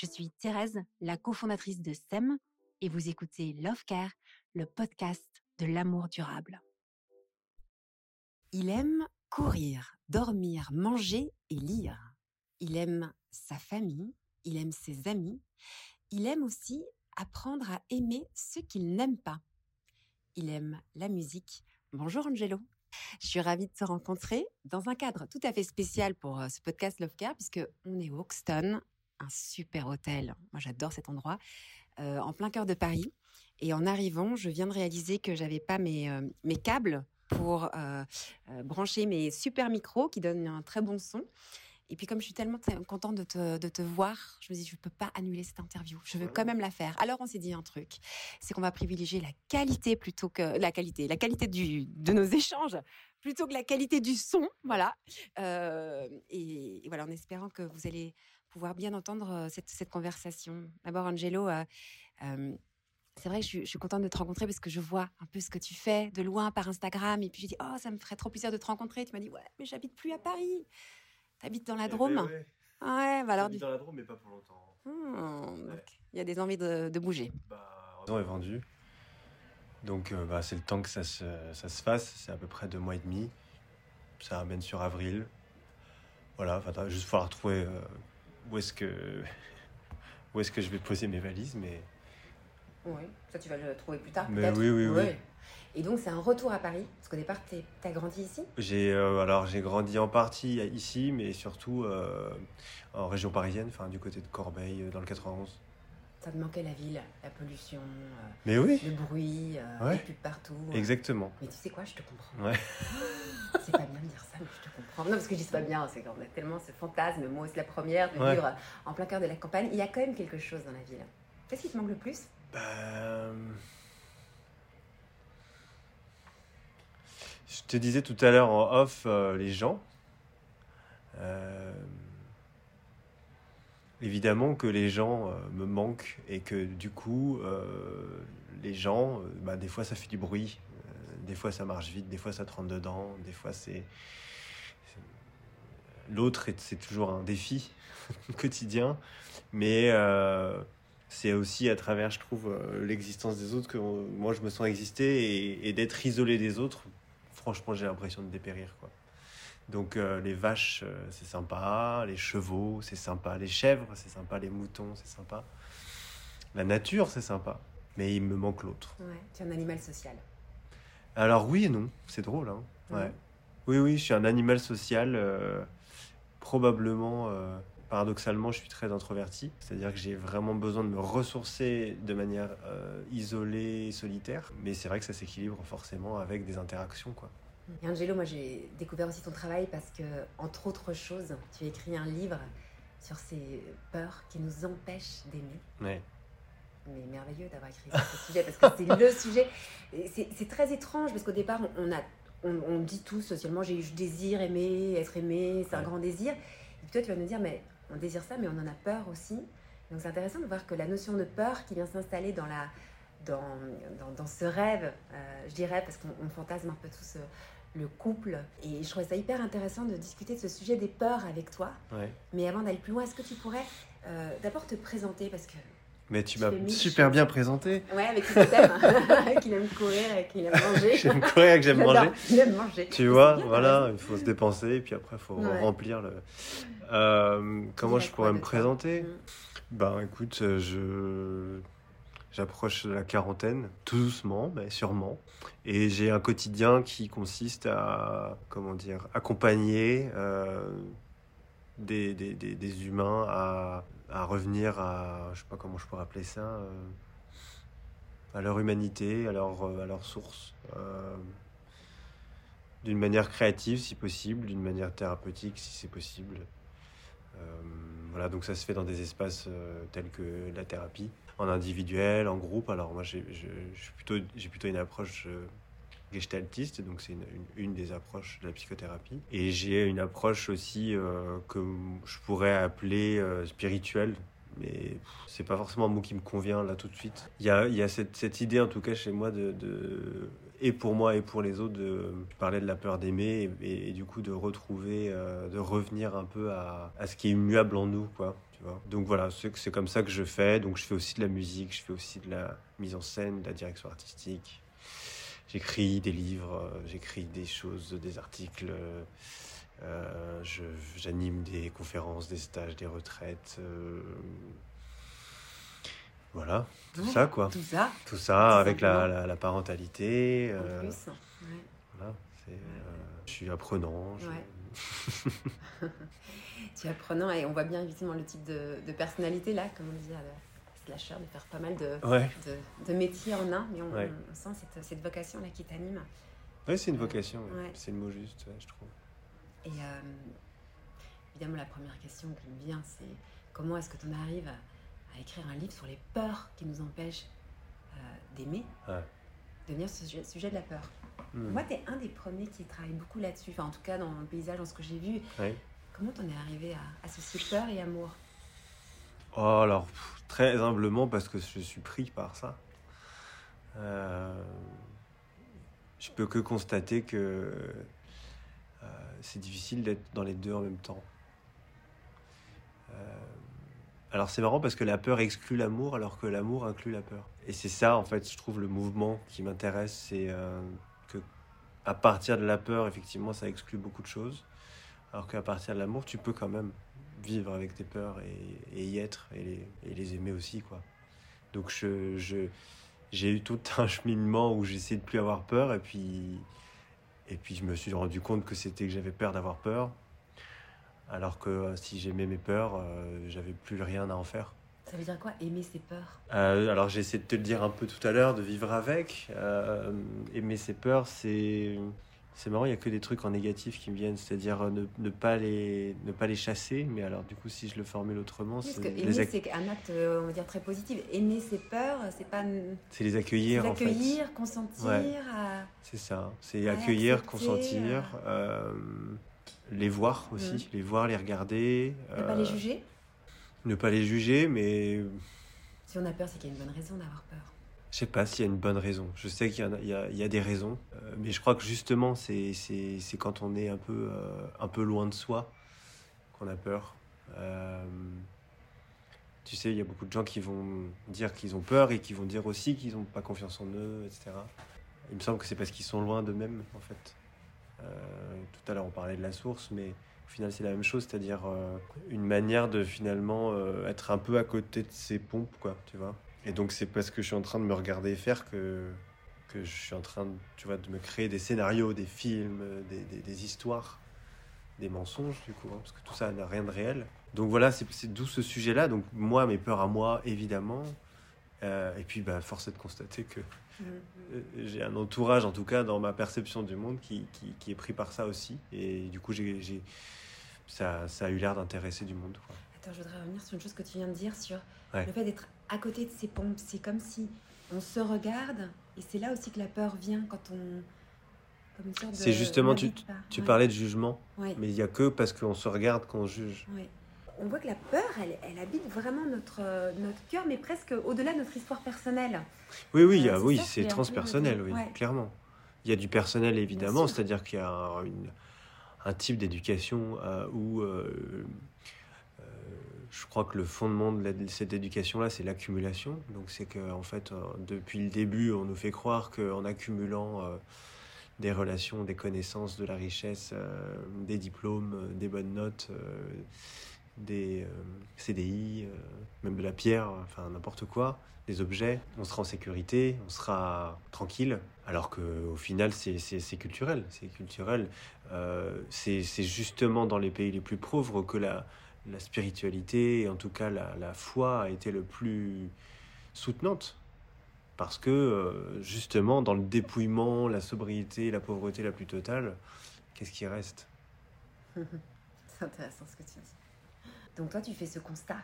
Je suis Thérèse, la cofondatrice de SEM, et vous écoutez Love Care, le podcast de l'amour durable. Il aime courir, dormir, manger et lire. Il aime sa famille, il aime ses amis, il aime aussi apprendre à aimer ce qu'il n'aime pas. Il aime la musique. Bonjour Angelo. Je suis ravie de te rencontrer dans un cadre tout à fait spécial pour euh, ce podcast Love Care puisque on est au Hoxton, un super hôtel. Moi j'adore cet endroit, euh, en plein cœur de Paris. Et en arrivant, je viens de réaliser que j'avais pas mes, euh, mes câbles pour brancher mes super micros qui donnent un très bon son. Et puis comme je suis tellement contente de te, de te voir, je me dis je ne peux pas annuler cette interview. Je veux quand même la faire. Alors on s'est dit un truc, c'est qu'on va privilégier la qualité plutôt que la qualité, la qualité du, de nos échanges plutôt que la qualité du son, voilà. Euh, et, voilà, en espérant que vous allez pouvoir bien entendre cette, cette conversation. D'abord, Angelo. Euh, c'est vrai que je suis, je suis, contente de te rencontrer parce que je vois un peu ce que tu fais de loin par Instagram. Et puis je dis, oh, ça me ferait trop plaisir de te rencontrer. Tu m'as dit, ouais, mais j'habite plus à Paris. T'habites dans la eh Drôme ben ouais. ouais, bah alors. Du... dans la Drôme, mais pas pour longtemps. Hmm, il y a des envies de, de bouger. Bah, la est vendue. Donc, euh, bah, c'est le temps que ça se, ça se fasse. C'est à peu près deux mois et demi. Ça amène sur avril. Voilà, il va juste falloir trouver euh, où est-ce que où est-ce que je vais poser mes valises, mais. Oui, ça tu vas le trouver plus tard. Mais oui, oui, oui. Et donc, c'est un retour à Paris Parce qu'au départ, tu as grandi ici? J'ai euh, alors j'ai grandi en partie ici, mais surtout euh, en région parisienne, enfin du côté de Corbeil, euh, dans le 91. Ça te manquait la ville, la pollution, mais oui. le bruit, les pubs partout. Exactement. Mais tu sais quoi, je te comprends. Ouais. c'est pas bien de dire ça, mais je te comprends. Non, parce que je dis pas bien, c'est qu'on a tellement ce fantasme, moi c'est la première, de vivre en plein cœur de la campagne. Il y a quand même quelque chose dans la ville. Qu'est-ce qui te manque le plus? Ben... Je te disais tout à l'heure en off euh, les gens. Euh, évidemment que les gens euh, me manquent et que du coup, les gens, bah, des fois ça fait du bruit, des fois ça marche vite, des fois ça te dedans, des fois c'est. L'autre, c'est toujours un défi quotidien, mais c'est aussi à travers, je trouve, l'existence des autres que moi je me sens exister et d'être isolé des autres franchement, j'ai l'impression de dépérir. Quoi. Donc euh, les vaches, euh, c'est sympa, les chevaux, c'est sympa, les chèvres, c'est sympa, les moutons, c'est sympa. La nature, c'est sympa, mais il me manque l'autre. Ouais, tu es un animal social. Alors oui et non, c'est drôle. Hein ouais. Oui, oui, je suis un animal social, euh, probablement paradoxalement, je suis très introverti, c'est-à-dire que j'ai vraiment besoin de me ressourcer de manière isolée, solitaire. Mais c'est vrai que ça s'équilibre forcément avec des interactions, quoi. Et Angelo, moi j'ai découvert aussi ton travail parce que, entre autres choses, tu as écrit un livre sur ces peurs qui nous empêchent d'aimer. Ouais. Mais merveilleux d'avoir écrit ce sujet parce que c'est le sujet. C'est très étrange parce qu'au départ, on, a, on, dit tout socialement j'ai je désire aimer, être aimé, c'est un grand désir. Et puis toi, tu vas nous dire, mais on désire ça, mais on en a peur aussi. Donc c'est intéressant de voir que la notion de peur qui vient s'installer dans, la, dans, dans, ce rêve, euh, je dirais, parce qu'on fantasme un peu tous euh, le couple. Et je trouvais ça hyper intéressant de discuter de ce sujet des peurs avec toi. Mais avant d'aller plus loin, est-ce que tu pourrais euh, d'abord te présenter Parce que mais tu m'as super bien présenté. Ouais, avec ce thème, qu'il aime courir et qu'il aime manger. J'aime courir et que j'aime manger. Il aime manger. Tu vois, voilà, il faut se dépenser et puis après, il faut remplir le. Euh, comment je pourrais me présenter? Mm. Ben écoute, euh, je. J'approche la quarantaine, tout doucement, mais sûrement. Et j'ai un quotidien qui consiste à, comment dire, accompagner euh, des, des, des, des, humains à à revenir à, je sais pas comment je pourrais appeler ça, euh, à leur humanité, à leur, euh, à leur source, d'une manière créative si possible, d'une manière thérapeutique si c'est possible. voilà, donc ça se fait dans des espaces tels que la thérapie, en individuel, en groupe. Alors moi, j'ai plutôt, plutôt une approche gestaltiste, donc c'est une, des approches de la psychothérapie. Et j'ai une approche aussi que je pourrais appeler spirituelle, mais c'est pas forcément un mot qui me convient là tout de suite. Il y a, y a cette, idée, en tout cas chez moi, de, et pour moi et pour les autres, de parler de la peur d'aimer et, du coup de retrouver, euh, de revenir un peu à, à, ce qui est immuable en nous, quoi. Tu vois Donc voilà, c'est comme ça que je fais. Donc je fais aussi de la musique, je fais aussi de la mise en scène, de la direction artistique. J'écris des livres, euh, j'écris des choses, des articles. Euh, j'anime des conférences, des stages, des retraites. Euh, voilà, tout ça quoi. Tout ça. Tout ça avec la, la, parentalité. En euh, plus. Voilà, je suis apprenant. tu es apprenant et on voit bien effectivement le type de, de personnalité là, comme on disait à slasher, de faire pas mal de, de, de, métiers en un, mais on, on sent cette, cette vocation là qui t'anime. Oui, c'est une vocation, c'est le mot juste, je trouve. Et euh, évidemment, la première question qui me vient, c'est comment est-ce que tu en arrives à, écrire un livre sur les peurs qui nous empêchent euh, d'aimer, de venir ce sujet, de la peur hmm. Moi, tu es un des premiers qui travaille beaucoup là-dessus, enfin, en tout cas dans le paysage, dans ce que j'ai vu. Comment t'en es arrivé à associer peur et amour? Oh, alors, très humblement, parce que je suis pris par ça. Euh, je peux que constater que euh, c'est difficile d'être dans les deux en même temps. Euh, alors c'est marrant parce que la peur exclut l'amour alors que l'amour inclut la peur. Et c'est ça en fait, je trouve le mouvement qui m'intéresse, c'est euh, que à partir de la peur, effectivement, ça exclut beaucoup de choses, alors qu'à partir de l'amour, tu peux quand même vivre avec tes peurs et, y être et les, aimer aussi quoi. Donc je, j'ai eu tout un cheminement où j'essayais de plus avoir peur et puis et puis je me suis rendu compte que c'était que j'avais peur d'avoir peur. Alors que euh, si j'aimais mes peurs, euh, j'avais plus rien à en faire. Ça veut dire quoi, aimer ses peurs? Euh, Alors j'ai essayé de te le dire un peu tout à l'heure, de vivre avec. aimer ses peurs, c'est c'est marrant, il n'y a que des trucs en négatif qui me viennent, c'est-à-dire ne, ne, pas les, ne pas les chasser, mais alors du coup, si je le formule autrement, c'est. aimer, c'est un acte, on va dire, très positif. Aimer ses peurs, c'est pas. C'est les accueillir, les accueillir, en fait. consentir. C'est ça, c'est accueillir, consentir, euh, les voir aussi, mm. les voir, les regarder. Ne pas les juger? Ne pas les juger, mais. Si on a peur, c'est qu'il y a une bonne raison d'avoir peur. Je sais pas s'il y a une bonne raison. Je sais qu'il y, y, a des raisons, euh, mais je crois que justement, c'est quand on est un peu, euh, un peu loin de soi qu'on a peur. Euh, tu sais, il y a beaucoup de gens qui vont dire qu'ils ont peur et qui vont dire aussi qu'ils n'ont pas confiance en eux, etc. Il me semble que c'est parce qu'ils sont loin d'eux-mêmes, en fait. Tout à l'heure, on parlait de la source, mais au final, c'est la même chose, c'est-à-dire une manière de finalement être un peu à côté de ses pompes, quoi, tu vois. Et donc c'est parce que je suis en train de me regarder faire que, que je suis en train de, tu vois, de me créer des scénarios, des films, des, des, histoires, des mensonges du coup, hein, parce que tout ça n'a rien de réel. Donc voilà, c'est d'où ce sujet-là. Donc moi, mes peurs à moi, évidemment. Euh, et puis, bah, force est de constater que mm-hmm. euh, j'ai un entourage, en tout cas dans ma perception du monde, qui, qui, qui est pris par ça aussi. Et du coup, j'ai, ça, ça a eu l'air d'intéresser du monde. Quoi. Attends, je voudrais revenir sur une chose que tu viens de dire sur le fait d'être à côté de ces pompes. C'est comme si on se regarde, et c'est là aussi que la peur vient quand on. C'est justement, tu, tu parlais de jugement, mais il n'y a que parce qu'on se regarde qu'on juge. On voit que la peur, elle, elle habite vraiment notre, notre cœur, mais presque au-delà de notre histoire personnelle. Oui, oui, euh, oui c'est transpersonnel, oui, clairement. Il y a du personnel, évidemment, c'est-à-dire qu'il y a un, une, un type d'éducation euh, où euh, je crois que le fondement de, cette éducation-là, c'est l'accumulation. Donc c'est qu'en en fait, euh, depuis le début, on nous fait croire qu'en accumulant euh, des relations, des connaissances, de la richesse, euh, des diplômes, des bonnes notes, des CDI, même de la pierre, enfin n'importe quoi, des objets, on sera en sécurité, on sera tranquille. Alors qu'au final, c'est culturel. C'est culturel. c'est justement dans les pays les plus pauvres que la la spiritualité, et en tout cas la, foi, a été le plus soutenante. Parce que euh, justement, dans le dépouillement, la sobriété, la pauvreté la plus totale, qu'est-ce qui reste? C'est intéressant ce que tu dis. Donc toi, tu fais ce constat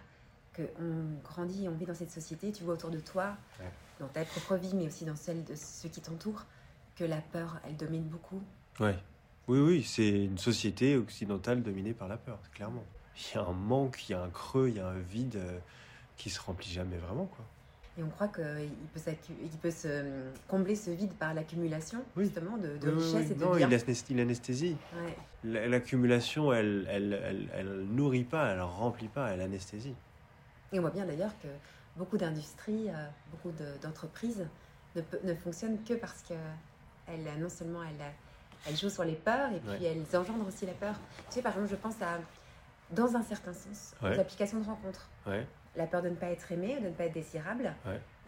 qu'on grandit, on vit dans cette société, tu vois autour de toi, dans ta propre vie, mais aussi dans celle de ceux qui t'entourent, que la peur, elle domine beaucoup. Ouais. Oui, oui, c'est une société occidentale dominée par la peur, clairement. Il y a un manque, il y a un creux, il y a un vide euh, qui se remplit jamais vraiment, quoi. Et on croit qu'il peut, il peut se combler ce vide par l'accumulation, justement, de, de richesse et de non, il anesthésie. L'accumulation, elle, elle, elle, elle, nourrit pas, elle remplit pas, elle anesthésie. Et on voit bien d'ailleurs que beaucoup d'industries, euh, beaucoup d'entreprises ne, ne, fonctionnent que parce que non seulement elles, elles jouent sur les peurs et puis elles engendrent aussi la peur. Tu sais, par exemple, je pense à, dans un certain sens, aux applications de rencontres. La peur de ne pas être aimé, de ne pas être désirable.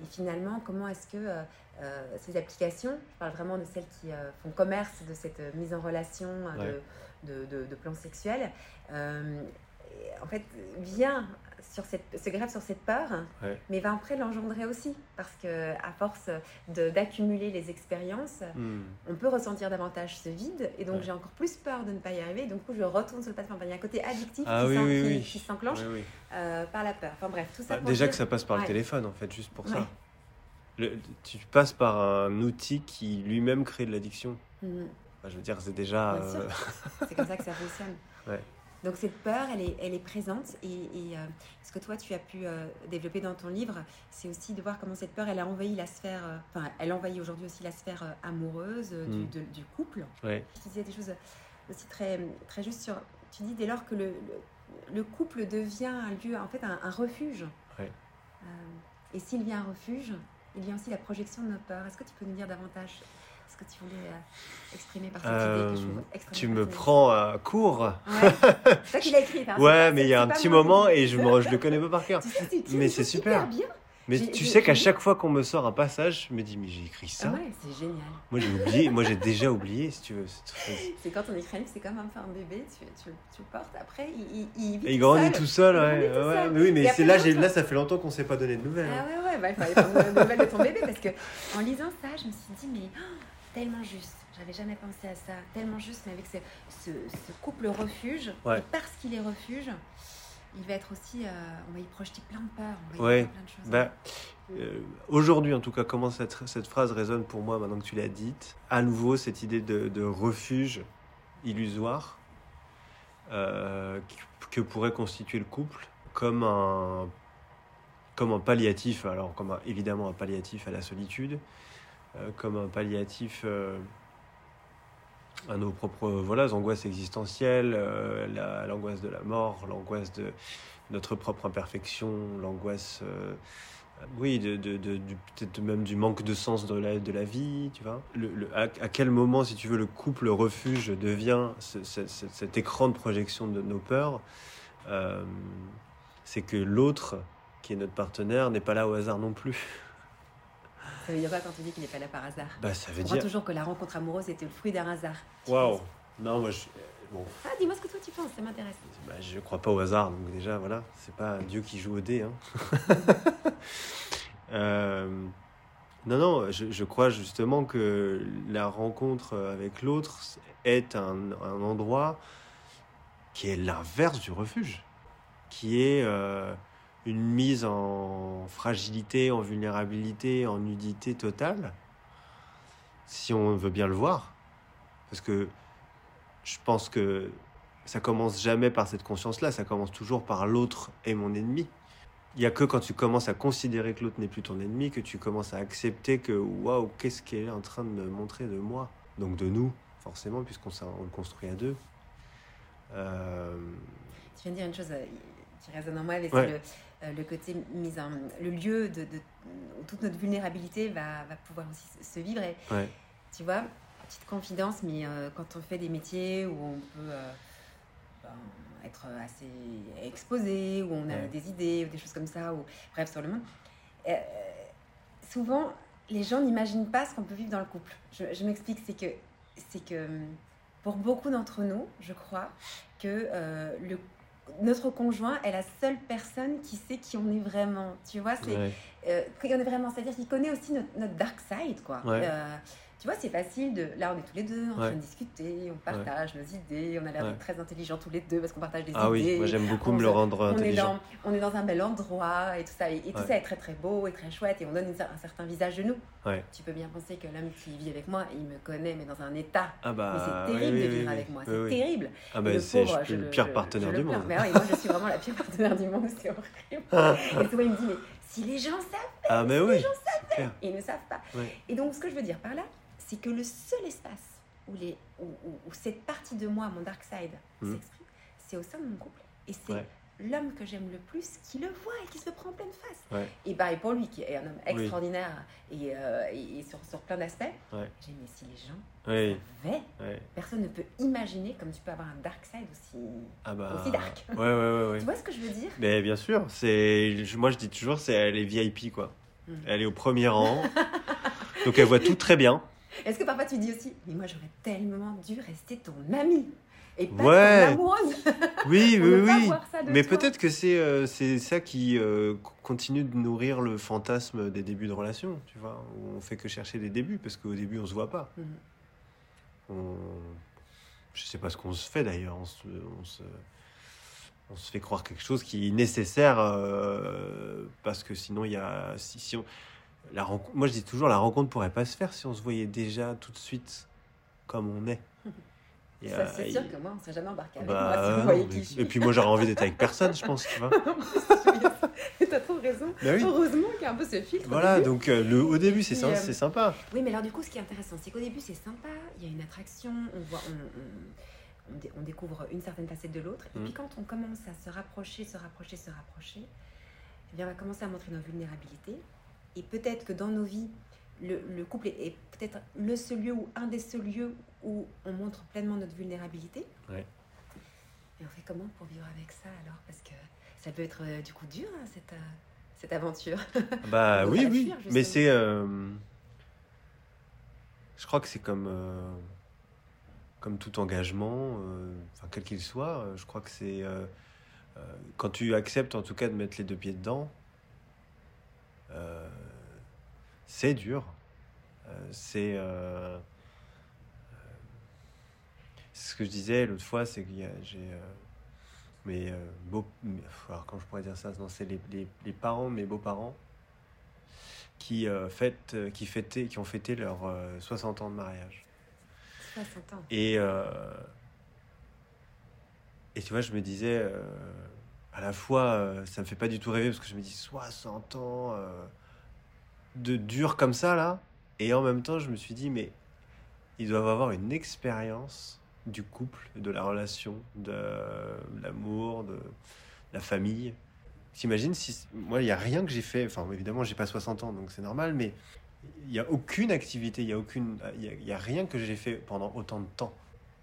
Et finalement, comment est-ce que euh, euh, ces applications, je parle vraiment de celles qui font commerce de cette mise en relation de, de, de, plans sexuels, en fait, vient sur cette, se grève sur cette peur, mais va après l'engendrer aussi. Parce que à force d'accumuler les expériences, hmm. on peut ressentir davantage ce vide. Et donc, j'ai encore plus peur de ne pas y arriver. Donc, je retourne sur le plateforme. il y a un côté addictif ah qui s'enclenche euh, par la peur. Enfin, bref, tout ça. Bah, déjà que ça passe par le téléphone, en fait, juste pour ça. tu passes par un outil qui lui-même crée de l'addiction. Mhm. je veux dire, c'est déjà. Euh, c'est comme ça que ça fonctionne. Donc cette peur, elle est, elle est présente et, euh, ce que toi tu as pu euh, développer dans ton livre, c'est aussi de voir comment cette peur, elle a envahi la sphère, euh, enfin elle envahit aujourd'hui aussi la sphère amoureuse mm. du, couple. Ouais. Tu disais des choses aussi très, très justes sur, tu dis dès lors que le, le, couple devient un lieu, en fait un, refuge. et s'il vient un refuge, il y a aussi la projection de nos peurs. Est-ce que tu peux nous dire davantage? Ce que tu voulais euh, exprimer par cette idée euh, Tu me prends à court. Ouais. C'est toi qui l'as écrit. Hein, ouais, mais il y a un petit moment et je ne le connais pas par cœur. mais c'est super. bien. Mais tu sais qu'à chaque fois qu'on me sort un passage, je me dis, mais j'ai écrit ça. ouais, c'est génial. Moi, j'ai oublié, moi, j'ai déjà oublié, si tu veux. C'est quand on écrit un livre, c'est comme un, un bébé, tu, tu, tu, le portes, après, il, il, il, grandit tout seul, ouais. ouais, Mais oui, mais c'est là, là, ça fait longtemps qu'on ne s'est pas donné de nouvelles. Ah ouais, ouais, bah, il fallait prendre de nouvelles de ton bébé, parce que en lisant ça, je me suis dit, mais tellement juste. J'avais jamais pensé à ça. Tellement juste, mais avec ce, ce, couple refuge. Et parce qu'il est refuge, il va être aussi. Euh, on va y projeter plein de peurs. On va y plein de choses. Bah, euh, Aujourd'hui, en tout cas, comment cette, cette, phrase résonne pour moi maintenant que tu l'as dite? À nouveau, cette idée de, de refuge illusoire euh, que pourrait constituer le couple comme un, comme un palliatif, alors comme évidemment un palliatif à la solitude, comme un palliatif euh, à nos propres voilà, angoisses existentielles, euh, l'angoisse de la mort, l'angoisse de notre propre imperfection, l'angoisse, oui, de, peut-être même du manque de sens de la, de la vie, tu vois. À, quel moment, si tu veux, le couple refuge devient cet écran de projection de nos peurs C'est que l'autre, qui est notre partenaire, n'est pas là au hasard non plus. Ça veut dire quoi quand tu dis qu'il n'est pas là par hasard bah, ça veut On dire... toujours que la rencontre amoureuse était le fruit d'un hasard. Waouh Non, moi je. Bon. Ah, dis-moi ce que toi tu penses, ça m'intéresse. Bah, je crois pas au hasard, donc déjà, voilà, c'est pas Dieu qui joue au dé. Hein. euh... Non, non, je, je, crois justement que la rencontre avec l'autre est un, un, endroit qui est l'inverse du refuge, qui est. Euh une mise en fragilité, en vulnérabilité, en nudité totale, si on veut bien le voir. Parce que je pense que ça commence jamais par cette conscience-là, ça commence toujours par l'autre est mon ennemi. Il n'y a que quand tu commences à considérer que l'autre n'est plus ton ennemi que tu commences à accepter que waouh, qu'est-ce qu'elle est en train de montrer de moi Donc de nous, forcément, puisqu'on le construit à deux. Euh, tu viens de dire une chose euh, qui résonne en moi, c'est le euh, le côté mise en, le lieu de, où toute notre vulnérabilité va, va pouvoir aussi se vivre. Et, Tu vois, petite confidence, mais euh, quand on fait des métiers où on peut euh, ben, être assez exposé, où on a des idées ou des choses comme ça, ou bref, sur le monde, souvent les gens n'imaginent pas ce qu'on peut vivre dans le couple. Je, je m'explique, c'est que, c'est que pour beaucoup d'entre nous, je crois que le notre conjoint est la seule personne qui sait qui on est vraiment. Tu vois, c'est euh, qui on est vraiment. C'est-à-dire qu'il connaît aussi notre, dark side, quoi. Euh, tu vois, c'est facile de. Là, on est tous les deux en train de discuter, on partage nos idées, on a l'air très intelligents tous les deux parce qu'on partage des idées. Ah oui, moi j'aime beaucoup me le rendre on intelligent. Est dans, on est dans un bel endroit et tout ça. Et, tout ça est très très beau et très chouette et on donne un certain visage de nous. Tu peux bien penser que l'homme qui vit avec moi, il me connaît, mais dans un état. Ah bah, mais c'est terrible de vivre avec moi, c'est terrible. Ah bah, c'est le, le, pire partenaire du monde. Mais oui, moi je suis vraiment la pire partenaire du monde, c'est horrible. et souvent il me dit, mais si les gens savent, ah, mais si les gens savent, ils ne savent pas. Et donc ce que je veux dire par là, c'est que le seul espace où, les, où, cette partie de moi, mon dark side, mmh. s'exprime, c'est au sein de mon couple. Et c'est l'homme que j'aime le plus qui le voit et qui se le prend en pleine face. Et, bah, et pour lui, qui est un homme extraordinaire et, euh, et, sur, sur, plein d'aspects, j'ai dit, mais si les gens savaient, personne ne peut imaginer comme tu peux avoir un dark side aussi, ah bah, aussi dark. Ouais, ouais, ouais, tu vois ce que je veux dire? Mais Bien sûr. Moi, je dis toujours, c'est elle est VIP, quoi. Mmh. Elle est au premier rang. donc, elle voit tout très bien. Est-ce que parfois tu dis aussi, mais moi j'aurais tellement dû rester ton ami et pas ouais. ton amoureuse Oui, oui, oui. Mais peut-être que c'est euh, c'est ça qui euh, continue de nourrir le fantasme des débuts de relation, tu vois, où on fait que chercher des débuts, parce qu'au début on se voit pas. Mhm. On... Je sais pas ce qu'on se fait d'ailleurs, on se, on se, on se fait croire quelque chose qui est nécessaire, euh, parce que sinon il y a... Si, si on la moi je dis toujours, la rencontre pourrait pas se faire si on se voyait déjà tout de suite comme on est. ça, c'est sûr que moi, on ne serait jamais embarqué avec bah, moi si vous voyez qui je suis. Et puis moi, j'aurais envie d'être avec personne, je pense, tu vois. T'as trop raison. Bah Heureusement qu'il y a un peu ce filtre. Voilà, donc euh, le, au début, c'est euh, c'est sympa. Oui, mais alors du coup, ce qui est intéressant, c'est qu'au début, c'est sympa, il y a une attraction, on voit... On, on, découvre une certaine facette de l'autre. Et puis mm. quand on commence à se rapprocher, se rapprocher, se rapprocher, eh bien, on va commencer à montrer nos vulnérabilités. Et peut-être que dans nos vies, le, couple est, peut-être le seul lieu ou un des seuls lieux où on montre pleinement notre vulnérabilité. Ouais. Et on fait comment pour vivre avec ça alors? Parce que ça peut être euh, du coup dur, hein, cette, euh, cette aventure. Bah oui, oui. Mais c'est. Euh, je crois que c'est comme. Comme tout engagement, enfin, quel qu'il soit, je crois que c'est. quand tu acceptes en tout cas de mettre les deux pieds dedans, c'est dur. Euh, c'est euh, ce que je disais l'autre fois, c'est que j'ai euh, mais beau, alors quand je pourrais dire ça, c'est les, les, les, parents, mes beaux-parents, qui, fêtent, qui, fêtaient, qui ont fêté leurs 60 ans de mariage. 60 ans. Et, et tu vois, je me disais, à la fois, ça me fait pas du tout rêver parce que je me dis 60 ans de dur comme ça, là. Et en même temps, je me suis dit, mais ils doivent avoir une expérience du couple, de la relation, de l'amour, de la famille. T'imagines si. Moi, il n'y a rien que j'ai fait. Enfin, évidemment, j'ai pas 60 ans, donc c'est normal, mais il n'y a aucune activité, il n'y a, aucune, il y a, rien que j'ai fait pendant autant de temps.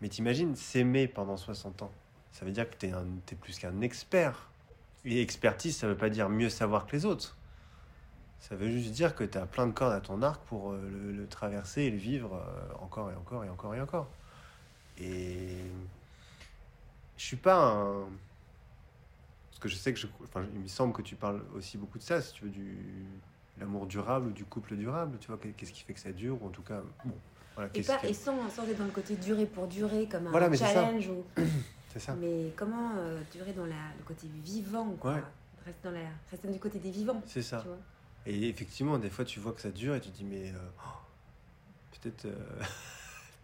Mais t'imagines s'aimer pendant 60 ans. Ça veut dire que tu es, es, plus qu'un expert. Et expertise, ça veut pas dire mieux savoir que les autres. Ça veut juste dire que tu as plein de cordes à ton arc pour euh, le, traverser et le vivre euh, encore et encore et encore et encore. Et je suis pas un. Parce que je sais que je. Enfin, il me semble que tu parles aussi beaucoup de ça, si tu veux, du l'amour durable ou du couple durable. Tu vois, qu'est-ce qui fait que ça dure Ou en tout cas, bon. Voilà, et, pas, et sans, sans, être dans le côté durer pour durer, comme un challenge. Ou... C'est ça. Mais comment euh, durer dans la, le côté vivant, quoi? Reste, dans la, reste du côté des vivants. C'est ça. Tu vois? Et effectivement, des fois, tu vois que ça dure et tu te dis, mais euh, oh, peut-être euh,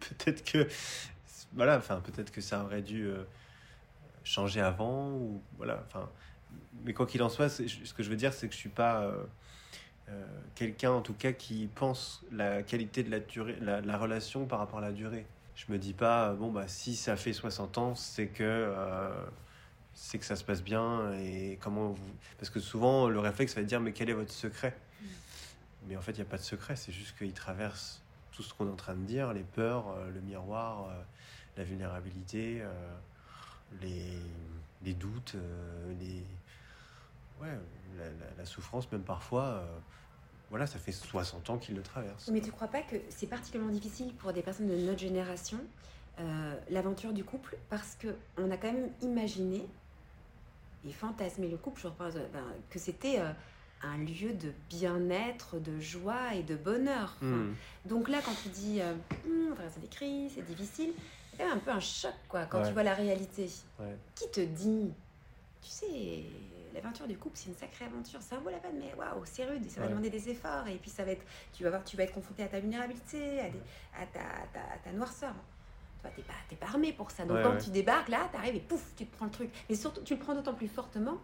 peut-être que voilà, enfin, peut-être que ça aurait dû euh, changer avant ou voilà, enfin. Mais quoi qu'il en soit, ce que je veux dire, c'est que je suis pas quelqu'un, en tout cas, qui pense la qualité de la durée, la, relation par rapport à la durée. Je me dis pas, bon bah si ça fait 60 ans, c'est que c'est que ça se passe bien et comment vous... Parce que souvent, le réflexe va dire, mais quel est votre secret? Mm. Mais en fait, il n'y a pas de secret, c'est juste qu'il traverse tout ce qu'on est en train de dire, les peurs, euh, le miroir, euh, la vulnérabilité, euh, les, les, doutes, les... Ouais, la, souffrance même parfois. voilà, ça fait 60 ans qu'il le traverse. Mais tu crois pas que c'est particulièrement difficile pour des personnes de notre génération l'aventure du couple? Parce que on a quand même imaginé et fantasmer le couple, je repense, ben, que c'était euh, un lieu de bien-être, de joie et de bonheur. Hmm. Donc là, quand tu dis euh, c'est des crises, c'est difficile, c'est un peu un choc quoi, quand tu vois la réalité. Qui te dit, tu sais, l'aventure du couple, c'est une sacrée aventure, ça vaut la peine, mais waouh, c'est rude, ça va demander des efforts, et puis ça va être, tu vas voir, tu vas être confronté à ta vulnérabilité, à, à, ta, ta, ta, noirceur. Tu n'es pas, pas armé pour ça. Donc quand tu débarques là, tu arrives et pouf, tu te prends le truc. Mais surtout, tu le prends d'autant plus fortement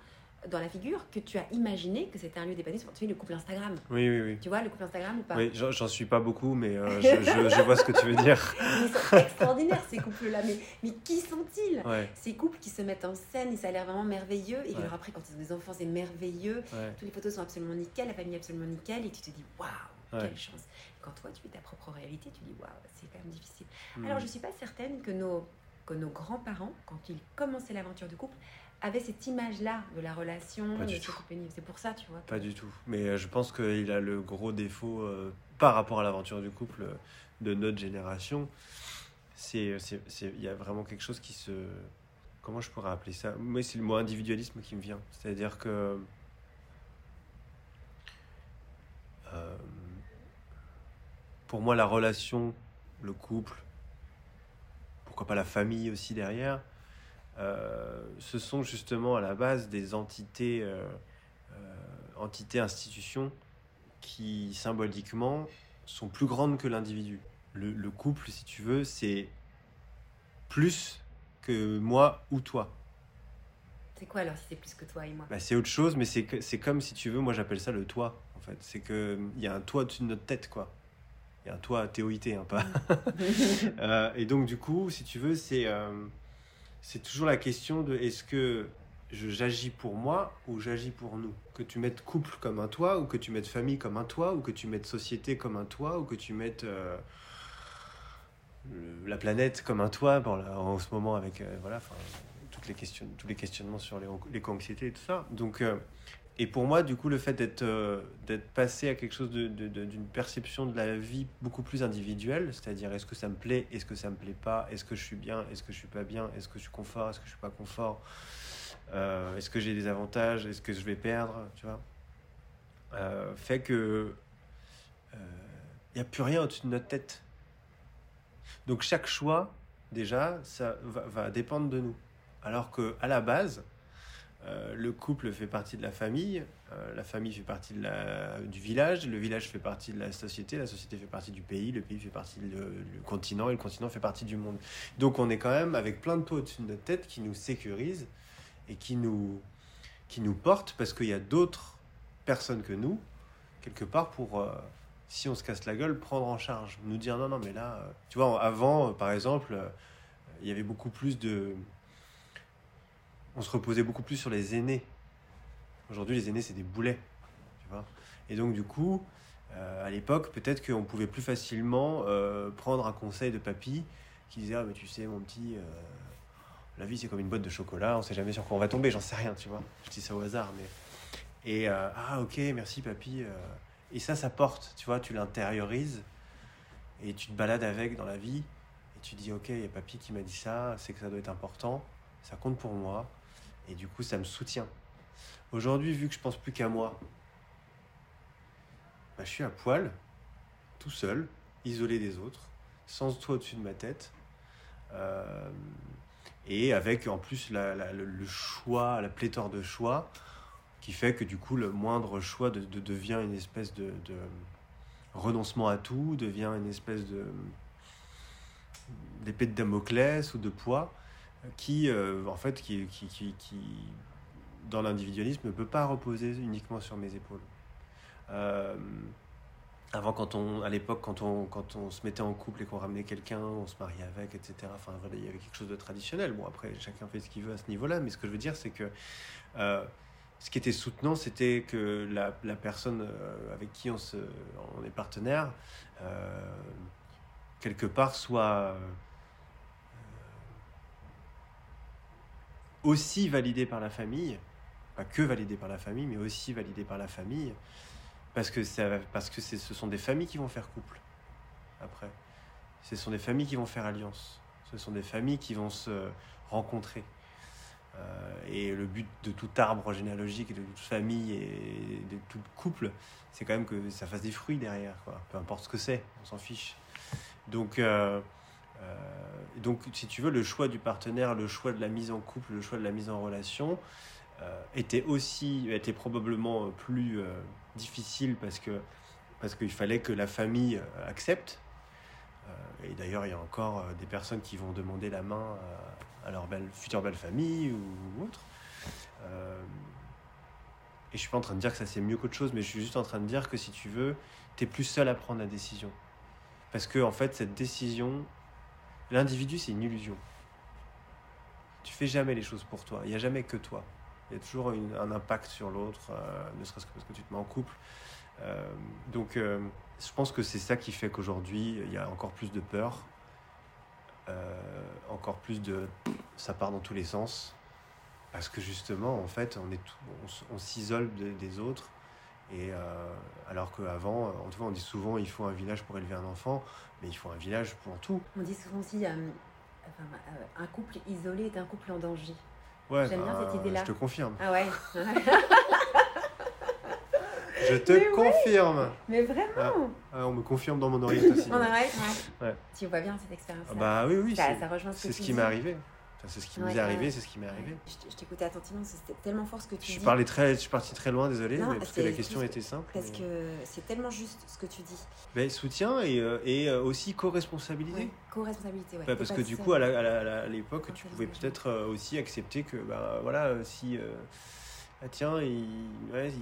dans la figure que tu as imaginé que c'était un lieu d'épanouissement. Tu sais, le couple Instagram. Oui, oui, oui. Tu vois le couple Instagram ou pas? Oui, j'en suis pas beaucoup, mais euh, je, je, vois ce que tu veux dire. ils sont extraordinaires, ces couples-là. Mais, mais qui sont-ils? Ces couples qui se mettent en scène et ça a l'air vraiment merveilleux. Et alors après, quand ils ont des enfants, c'est merveilleux. Toutes les photos sont absolument nickel, la famille est absolument nickel. Et tu te dis, waouh, quelle chance. Quand toi, tu es ta propre réalité, tu dis, waouh, c'est quand même difficile. Hmm. Alors, je suis pas certaine que nos, que nos grands-parents, quand ils commençaient l'aventure du couple, avait cette image-là de la relation, de ce C'est pour ça, tu vois. Pas du tout. Mais euh, je pense qu'il a le gros défaut euh, par rapport à l'aventure du couple euh, de notre génération. C'est, il y a vraiment quelque chose qui se, comment je pourrais appeler ça? Moi, c'est le mot individualisme qui me vient. C'est-à-dire que pour moi, la relation, le couple, pourquoi pas la famille aussi derrière euh, ce sont justement à la base des entités, euh, euh, entités institutions qui symboliquement sont plus grandes que l'individu. Le, couple, si tu veux, c'est plus que moi ou toi. C'est quoi alors si c'est plus que toi et moi? Bah, C'est autre chose, mais c'est comme si tu veux, moi j'appelle ça le toit en fait. C'est qu'il y a un toit au-dessus de notre tête quoi. A un toit TOIT, hein, pas. Mm. et donc du coup, si tu veux, c'est c'est toujours la question de est-ce que j'agis pour moi ou j'agis pour nous? Que tu mettes couple comme un toit, ou que tu mettes famille comme un toit, ou que tu mettes société comme un toit, ou que tu mettes euh, la planète comme un toit, bon, en ce moment avec euh, voilà, toutes les questions, tous les questionnements sur l'éco-anxiété et tout ça. Donc, euh, et pour moi, du coup, le fait d'être euh, passé à quelque chose d'une de, perception de la vie beaucoup plus individuelle, c'est-à-dire est-ce que ça me plaît, est-ce que ça me plaît pas, est-ce que je suis bien, est-ce que je suis pas bien, est-ce que je suis confort, est-ce que je suis pas confort, euh, est-ce que j'ai des avantages, est-ce que je vais perdre, tu vois, euh, fait que il n'y a plus rien au-dessus de notre tête. Donc chaque choix, déjà, ça va, va dépendre de nous. Alors que à la base, euh, le couple fait partie de la famille, euh, la famille fait partie du village, le village fait partie de la société, la société fait partie du pays, le pays fait partie du continent et le continent fait partie du monde. Donc on est quand même avec plein de pots au-dessus de notre tête qui nous sécurisent et qui nous, qui nous portent parce qu'il y a d'autres personnes que nous, quelque part, pour, euh, si on se casse la gueule, prendre en charge, nous dire non, non, mais là, tu vois, avant, par exemple, il y avait beaucoup plus de on se reposait beaucoup plus sur les aînés. Aujourd'hui, les aînés, c'est des boulets. Tu vois et donc, du coup, euh, à l'époque, peut-être qu'on pouvait plus facilement euh, prendre un conseil de papy qui disait Ah, mais tu sais, mon petit, euh, la vie, c'est comme une boîte de chocolat, on sait jamais sur quoi on va tomber, j'en sais rien, tu vois. Je dis ça au hasard, mais. Et Ah, ok, merci, papy. Et ça, ça porte, tu vois, tu l'intériorises et tu te balades avec dans la vie et tu dis Ok, il y a papy qui m'a dit ça, c'est que ça doit être important, ça compte pour moi et du coup, ça me soutient. Aujourd'hui, vu que je pense plus qu'à moi, bah, je suis à poil, tout seul, isolé des autres, sans toi au-dessus de ma tête. Euh, et avec en plus le, choix, la pléthore de choix, qui fait que du coup le moindre choix de, devient une espèce de, renoncement à tout, devient une espèce de d'épée de Damoclès ou de poids qui, euh, en fait, qui, qui, qui, qui dans l'individualisme, ne peut pas reposer uniquement sur mes épaules. Euh, avant, quand on, à l'époque, quand on, quand on se mettait en couple et qu'on ramenait quelqu'un, on se mariait avec, etc. Enfin, il y avait quelque chose de traditionnel. Bon, après, chacun fait ce qu'il veut à ce niveau-là, mais ce que je veux dire, c'est que euh, ce qui était soutenant, c'était que la, la personne avec qui on, se, on est partenaire, quelque part, soit aussi validé par la famille, pas que validé par la famille, mais aussi validé par la famille, parce que, ça, parce que ce sont des familles qui vont faire couple après. Ce sont des familles qui vont faire alliance. Ce sont des familles qui vont se rencontrer. Euh, et le but de tout arbre généalogique de toute famille et de tout couple, c'est quand même que ça fasse des fruits derrière, quoi. peu importe ce que c'est, on s'en fiche. Donc, euh, donc, si tu veux, le choix du partenaire, le choix de la mise en couple, le choix de la mise en relation euh, était aussi, était probablement plus difficile parce que parce qu'il fallait que la famille accepte. et d'ailleurs, il y a encore des personnes qui vont demander la main à leur belle, future belle famille ou autre. et je suis pas en train de dire que ça c'est mieux qu'autre chose, mais je suis juste en train de dire que si tu veux, tu es plus seul à prendre la décision. Parce que, en fait, cette décision, l'individu, c'est une illusion. Tu fais jamais les choses pour toi. Il n'y a jamais que toi. Il y a toujours un impact sur l'autre, euh, ne serait-ce que parce que tu te mets en couple. Euh, donc, euh, je pense que c'est ça qui fait qu'aujourd'hui, il y a encore plus de peur, encore plus de. Ça part dans tous les sens. Parce que justement, en fait, on, s'isole des autres et euh, alors qu'avant, en tout cas, on dit souvent il faut un village pour élever un enfant, mais il faut un village pour tout. On dit souvent aussi euh, euh, un couple isolé est un couple en danger. Ouais, J'aime bien bah, cette idée-là. Je te confirme. Ah ouais. je te confirme. Mais vraiment. Ah, ah, on me confirme dans mon oreille aussi. Mon oreille, ouais. Tu vois bien cette expérience. bah oui, oui. Ça, c'est ce qui m'est arrivé c'est ce qui nous est arrivé, c'est ce qui m'est arrivé. Je t'écoutais attentivement, c'était tellement fort ce que tu je dis. Parlais très, je suis parti très loin, désolé, parce que la question était simple. Parce que c'est tellement juste ce que tu dis. Ben, soutien et, euh, et euh, aussi co-responsabilité. co-responsabilité, ouais. parce que du coup, à l'époque, tu pouvais peut-être euh, aussi accepter que, ben, voilà, si. Ah tiens, il, ouais,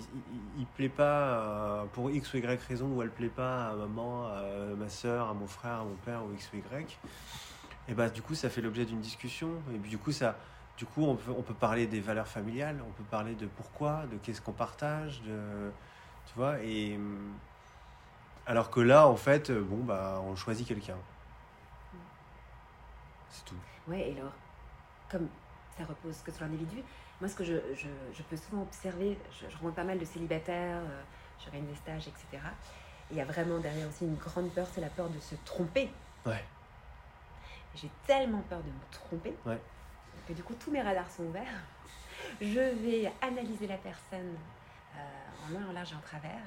il, plaît pas pour X ou Y raison, ou elle plaît pas à maman, à ma soeur, à mon frère, à mon père, ou X ou Y et bah du coup ça fait l'objet d'une discussion. Et du coup ça du coup on peut, on peut parler des valeurs familiales on peut parler de pourquoi de qu'est-ce qu'on partage de tu vois et alors que là en fait bon bah on choisit quelqu'un. C'est tout. Ouais et alors comme ça repose que sur l'individu moi ce que je, je, je peux souvent observer je, je pas mal de célibataires euh, je réalise des stages etc il y a vraiment derrière aussi une grande peur c'est la peur de se tromper. Ouais j'ai tellement peur de me tromper que du coup tous mes radars sont ouverts. Je vais analyser la personne euh, en long, en large et en travers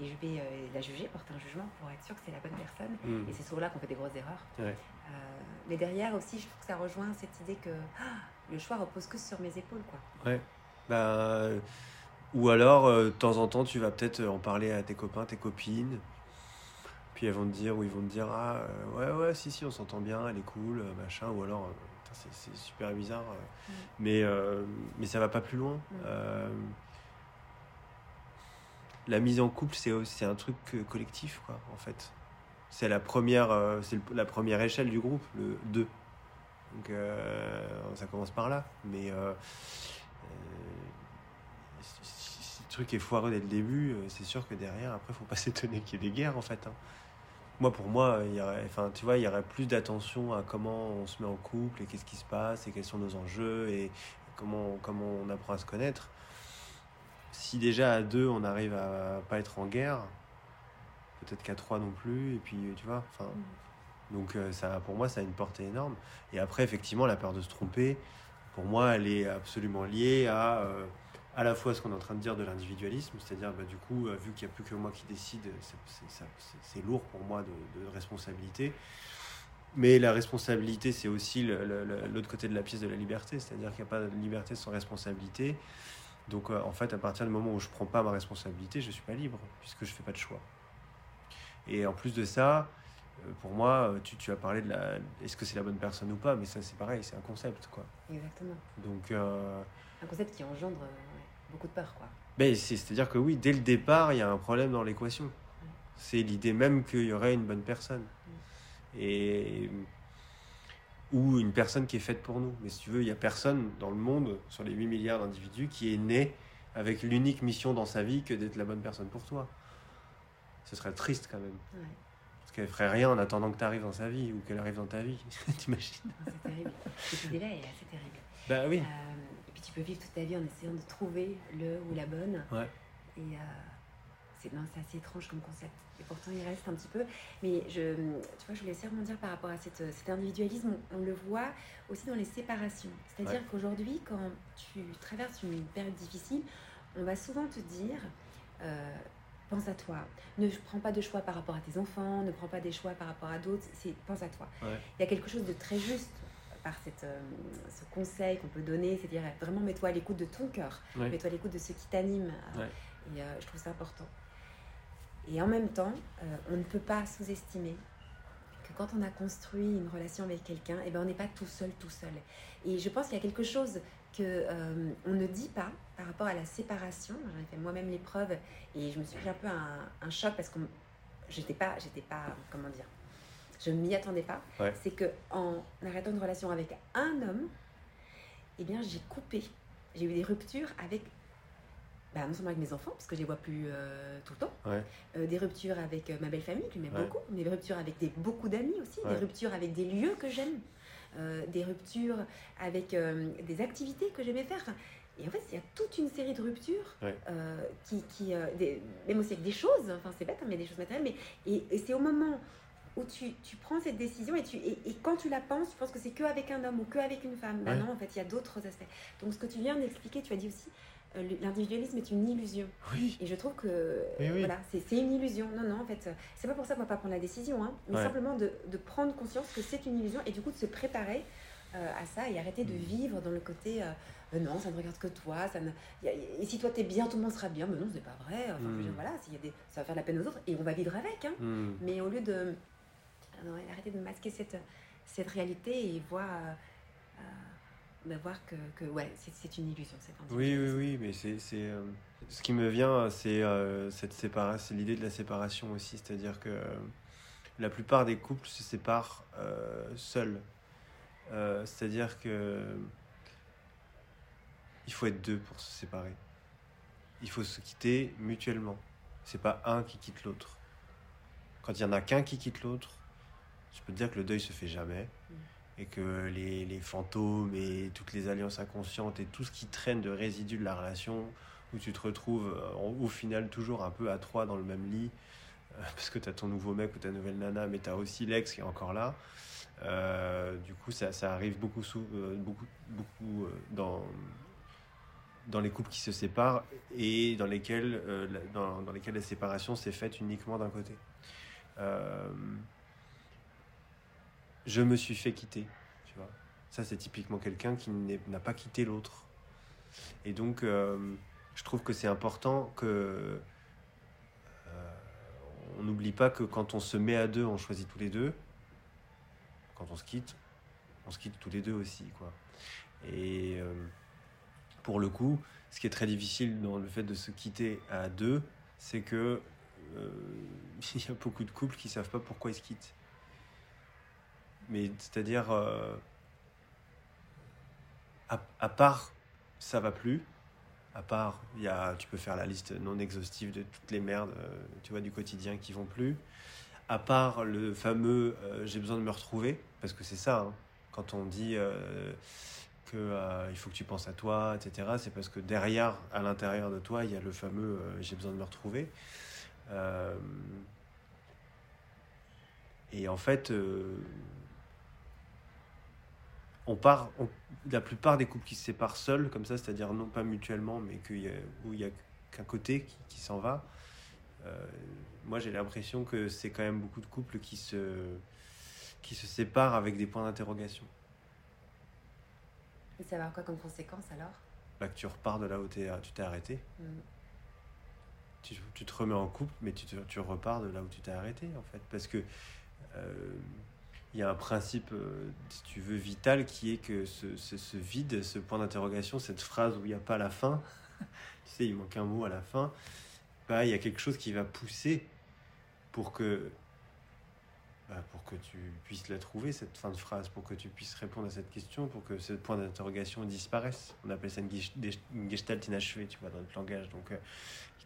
et je vais euh, la juger, porter un jugement pour être sûr que c'est la bonne personne. Hmm. Et c'est souvent là qu'on fait des grosses erreurs. Euh, mais derrière aussi, je trouve que ça rejoint cette idée que ah, le choix repose que sur mes épaules. Quoi. Ouais. Bah, ou alors, de temps en temps, tu vas peut-être en parler à tes copains, tes copines puis elles vont te dire, ou ils vont te dire, ah euh, ouais, ouais, si, si, on s'entend bien, elle est cool, euh, machin, ou alors, euh, c'est super bizarre, mm. mais, mais ça va pas plus loin. Mm. la mise en couple, c'est un truc collectif, quoi, en fait. C'est la première, c'est la première échelle du groupe, le 2. Donc ça commence par là, mais si le truc est foireux dès le début, c'est sûr que derrière, après, faut pas s'étonner qu'il y ait des guerres, en fait. Hein moi, pour moi, il y aurait, enfin, tu vois, il y aurait plus d'attention à comment on se met en couple et qu'est-ce qui se passe et quels sont nos enjeux et comment, comment on apprend à se connaître. Si déjà à deux, on arrive à pas être en guerre, peut-être qu'à trois non plus, et puis, tu vois, enfin. Mm. Donc, euh, ça, pour moi, ça a une portée énorme. Et après, effectivement, la peur de se tromper, pour moi, elle est absolument liée à. Euh, à la fois ce qu'on est en train de dire de l'individualisme, c'est-à-dire bah, du coup, euh, vu qu'il n'y a plus que moi qui décide, c'est lourd pour moi de, responsabilité. Mais la responsabilité, c'est aussi l'autre côté de la pièce de la liberté, c'est-à-dire qu'il n'y a pas de liberté sans responsabilité. Donc euh, en fait, à partir du moment où je ne prends pas ma responsabilité, je ne suis pas libre, puisque je ne fais pas de choix. Et en plus de ça, euh, pour moi, tu, tu as parlé de la... Est-ce que c'est la bonne personne ou pas Mais ça, c'est pareil, c'est un concept. Quoi. Exactement. Donc... un concept qui engendre beaucoup de peur, quoi. Ben, c'est-à-dire que oui, dès le départ, il y a un problème dans l'équation. C'est l'idée même qu'il y aurait une bonne personne. Et ou une personne qui est faite pour nous. Mais si tu veux, il n'y a personne dans le monde, sur les 8 milliards d'individus, qui est né avec l'unique mission dans sa vie que d'être la bonne personne pour toi. Ce serait triste quand même. Parce qu'elle ferait rien en attendant que tu arrives dans sa vie ou qu'elle arrive dans ta vie. T'imagines? C'est terrible. Cette idée-là est assez terrible. Bah oui. Euh, tu peux vivre toute ta vie en essayant de trouver le ou la bonne. Ouais. Et euh, c'est assez étrange comme concept. Et pourtant, il reste un petit peu. Mais je, tu vois, je voulais aussi rebondir par rapport à cette, cet individualisme. On, le voit aussi dans les séparations. C'est-à-dire qu'aujourd'hui, quand tu traverses une période difficile, on va souvent te dire euh, pense à toi. Ne prends pas de choix par rapport à tes enfants, ne prends pas des choix par rapport à d'autres. C'est pense à toi. Il y a quelque chose de très juste par cette, euh, ce conseil qu'on peut donner, c'est-à-dire vraiment mets-toi à l'écoute de ton cœur, mets-toi à l'écoute de ce qui t'anime. Et euh, je trouve ça important. Et en même temps, euh, on ne peut pas sous-estimer que quand on a construit une relation avec quelqu'un, eh ben, on n'est pas tout seul, tout seul. Et je pense qu'il y a quelque chose que euh, on ne dit pas par rapport à la séparation. J'en ai fait moi-même l'épreuve et je me suis pris un peu un, un choc parce que j'étais pas, j'étais pas, comment dire, je ne m'y attendais pas. C'est que en arrêtant une relation avec un homme, eh bien, j'ai coupé. J'ai eu des ruptures avec bah, non seulement avec mes enfants, parce que je les vois plus euh, tout le temps, euh, des ruptures avec euh, ma belle famille, que j'aime beaucoup, des ruptures avec des, beaucoup d'amis aussi, des ruptures avec des lieux que j'aime, des ruptures avec des activités que j'aimais faire. et en fait, il y a toute une série de ruptures, qui, qui des, même aussi avec des choses, enfin c'est bête, hein, mais des choses matérielles, mais, et, c'est au moment où tu, tu, prends cette décision et, tu, et, quand tu la penses, tu penses que c'est que avec un homme ou que avec une femme. Ben non, en fait, il y a d'autres aspects. Donc, ce que tu viens d'expliquer, tu as dit aussi, euh, l'individualisme est une illusion. Oui. Et je trouve que voilà, c'est une illusion. Non, non, en fait, c'est pas pour ça qu'on va pas prendre la décision, hein, mais simplement de, de, prendre conscience que c'est une illusion et du coup de se préparer euh, à ça et arrêter de mm. vivre dans le côté euh, non, ça ne regarde que toi. Ça ne... Et si toi t'es bien, tout le monde sera bien. Mais non, ce n'est pas vrai. Enfin, mm. voilà, y a des... ça va faire de la peine aux autres et on va vivre avec. Hein. Mm. Mais au lieu de. Non, arrêter de masquer cette, réalité et voir de voir que, que c'est une illusion Oui, oui, oui, mais euh, ce qui me vient, c'est euh, l'idée de la séparation aussi, c'est-à-dire que euh, la plupart des couples se séparent seuls, c'est-à-dire que il faut être deux pour se séparer. Il faut se quitter mutuellement. C'est pas un qui quitte l'autre. Quand il y en a qu'un qui quitte l'autre, je peux te dire que le deuil se fait jamais. Mm et que les, les, fantômes et toutes les alliances inconscientes et tout ce qui traîne de résidus de la relation, où tu te retrouves euh, au final toujours un peu à trois dans le même lit, euh, parce que tu as ton nouveau mec ou ta nouvelle nana, mais tu as aussi l'ex qui est encore là. Euh, du coup, ça, ça arrive beaucoup, sous, beaucoup, beaucoup dans, dans les couples qui se séparent et dans lesquels, dans, dans, lesquels la séparation s'est faite uniquement d'un côté je me suis fait quitter. Tu vois. Ça, c'est typiquement quelqu'un qui n'a pas quitté l'autre. Et donc, euh, je trouve que c'est important que euh, on n'oublie pas que quand on se met à deux, on choisit tous les deux. Quand on se quitte, on se quitte tous les deux aussi, quoi. Et euh, pour le coup, ce qui est très difficile dans le fait de se quitter à deux, c'est que il y a beaucoup de couples qui savent pas pourquoi ils se quittent mais c'est-à-dire, euh, à, part ça va plus, à part, y a, tu peux faire la liste non exhaustive de toutes les merdes, euh, tu vois, du quotidien qui vont plus, à part le fameux euh, j'ai besoin de me retrouver, parce que c'est ça, hein. quand on dit que il faut que tu penses à toi, etc., c'est parce que derrière, à l'intérieur de toi, il y a le fameux j'ai besoin de me retrouver. et en fait, on part, la plupart des couples qui se séparent seuls, comme ça, c'est-à-dire non pas mutuellement, mais y où il n'y a qu'un côté qui, s'en va, euh, moi j'ai l'impression que c'est quand même beaucoup de couples qui se, qui se séparent avec des points d'interrogation. Et ça va avoir quoi comme conséquence alors? Bah, Que tu repars de là où tu t'es arrêté. Mm. Tu, te remets en couple, mais tu, tu repars de là où tu t'es arrêté en fait. Parce que. Euh, il y a un principe, euh, si tu veux, vital qui est que ce, ce, vide, ce point d'interrogation, cette phrase où il n'y a pas la fin, tu sais, il manque un mot à la fin, bah, il y a quelque chose qui va pousser pour que, bah, pour que tu puisses la trouver, cette fin de phrase, pour que tu puisses répondre à cette question, pour que ce point d'interrogation disparaisse. On appelle ça une, gestalt inachevée, tu vois, dans notre langage. Donc, euh,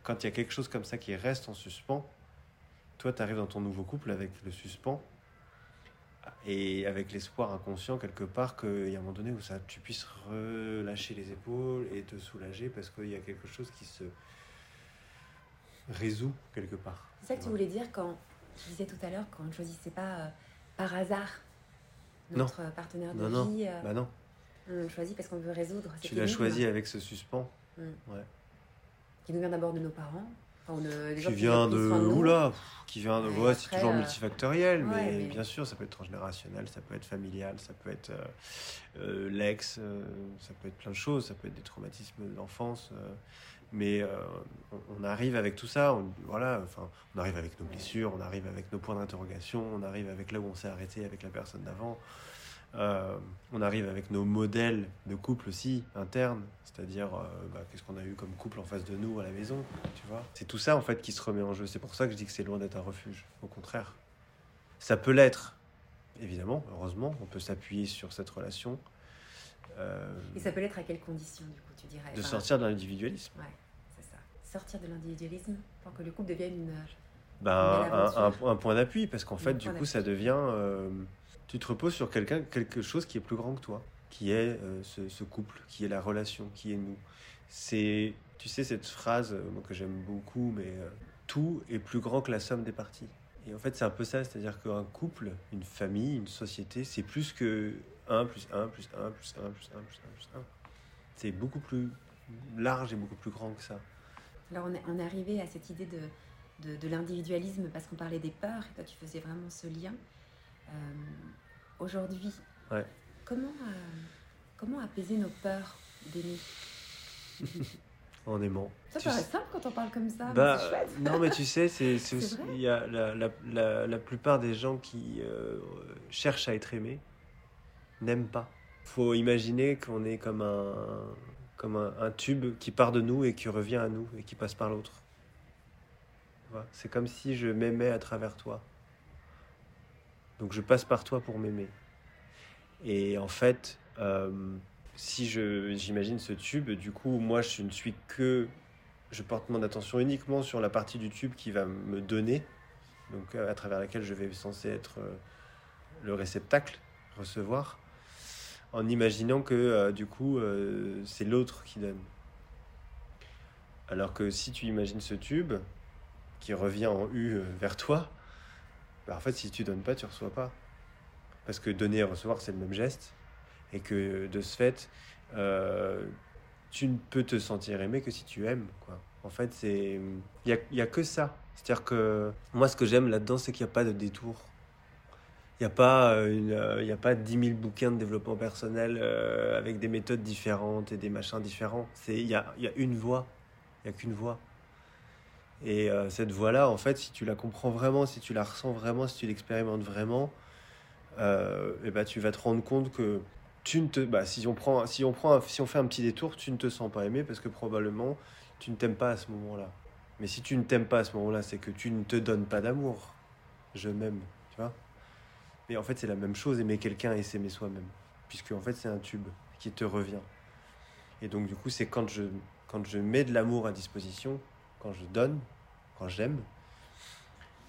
quand il y a quelque chose comme ça qui reste en suspens, toi, tu arrives dans ton nouveau couple avec le suspens, et avec l'espoir inconscient quelque part qu'il y a un moment donné où ça, tu puisses relâcher les épaules et te soulager parce qu'il y a quelque chose qui se résout quelque part. C'est ça que tu voulais dire quand tu disais tout à l'heure qu'on ne choisissait pas euh, par hasard notre partenaire de vie. Non. Bah non. On le choisit parce qu'on veut résoudre. Tu l'as choisi avec ce suspens. Mm. Ouais. Qui nous vient d'abord de nos parents. Qui vient de, oula, qui vient de, ouais, c'est toujours euh, multifactoriel, mais, bien sûr, ça peut être transgénérationnel, ça peut être familial, ça peut être euh, euh, l'ex, ça peut être plein de choses, ça peut être des traumatismes d'enfance, mais on, arrive avec tout ça, on, voilà, enfin, on arrive avec nos blessures, on arrive avec nos points d'interrogation, on arrive avec là où on s'est arrêté avec la personne d'avant. Euh, on arrive avec nos modèles de couple aussi internes, c'est-à-dire euh, bah, qu'est-ce qu'on a eu comme couple en face de nous à la maison, tu vois. C'est tout ça en fait qui se remet en jeu. C'est pour ça que je dis que c'est loin d'être un refuge. Au contraire, ça peut l'être, évidemment. Heureusement, on peut s'appuyer sur cette relation. Euh, Et ça peut l'être à quelles conditions du coup tu dirais? De sortir de l'individualisme. Ouais, c'est ça. Sortir de l'individualisme pour que le couple devienne une. Ben, un, point d'appui parce qu'en fait, du coup, ça devient tu te reposes sur quelqu'un, quelque chose qui est plus grand que toi, qui est euh, ce, couple, qui est la relation, qui est nous. C'est, tu sais, cette phrase euh, que j'aime beaucoup, mais euh, tout est plus grand que la somme des parties. Et en fait, c'est un peu ça, c'est-à-dire qu'un couple, une famille, une société, c'est plus que 1 plus 1 plus 1 plus 1 plus 1 plus 1 plus 1. C'est beaucoup plus large et beaucoup plus grand que ça. Alors, on est, on est arrivé à cette idée de, de, de l'individualisme parce qu'on parlait des peurs, et toi, tu faisais vraiment ce lien. Euh, aujourd'hui, comment, euh, comment apaiser nos peurs d'aimer en aimant. Ça paraît simple quand on parle comme ça. Bah, non, mais tu sais, c'est, il y a la, la, la, plupart des gens qui euh, cherchent à être aimés n'aiment pas. Faut imaginer qu'on est comme un comme un, un, tube qui part de nous et qui revient à nous et qui passe par l'autre. C'est comme si je m'aimais à travers toi. Donc je passe par toi pour m'aimer. Et en fait, euh, si j'imagine ce tube, du coup, moi, je ne suis que... Je porte mon attention uniquement sur la partie du tube qui va me donner, donc à travers laquelle je vais censé être euh, le réceptacle, recevoir, en imaginant que euh, du coup, c'est l'autre qui donne. Alors que si tu imagines ce tube qui revient en U vers toi, bah, en fait, si tu donnes pas, tu reçois pas. Parce que donner et recevoir, c'est le même geste. Et que de ce fait, euh, tu ne peux te sentir aimé que si tu aimes. Quoi. En fait, c'est il n'y a, y a que ça. C'est-à-dire que moi, ce que j'aime là-dedans, c'est qu'il n'y a pas de détour. Il n'y a, pas euh, y a pas 10 000 bouquins de développement personnel euh, avec des méthodes différentes et des machins différents. Il y a, y a une voie. Il n'y a qu'une voie. Et euh, cette voix-là, en fait, si tu la comprends vraiment, si tu la ressens vraiment, si tu l'expérimentes vraiment, euh, et bah, tu vas te rendre compte que tu ne te, bah, si on prend, si on prend, si on fait un petit détour, tu ne te sens pas aimé parce que probablement tu ne t'aimes pas à ce moment-là. Mais si tu ne t'aimes pas à ce moment-là, c'est que tu ne te donnes pas d'amour. Je m'aime, tu vois. Mais en fait, c'est la même chose, aimer quelqu'un et s'aimer soi-même, puisque en fait, c'est un tube qui te revient. Et donc, du coup, c'est quand je, quand je mets de l'amour à disposition, quand je donne, quand j'aime,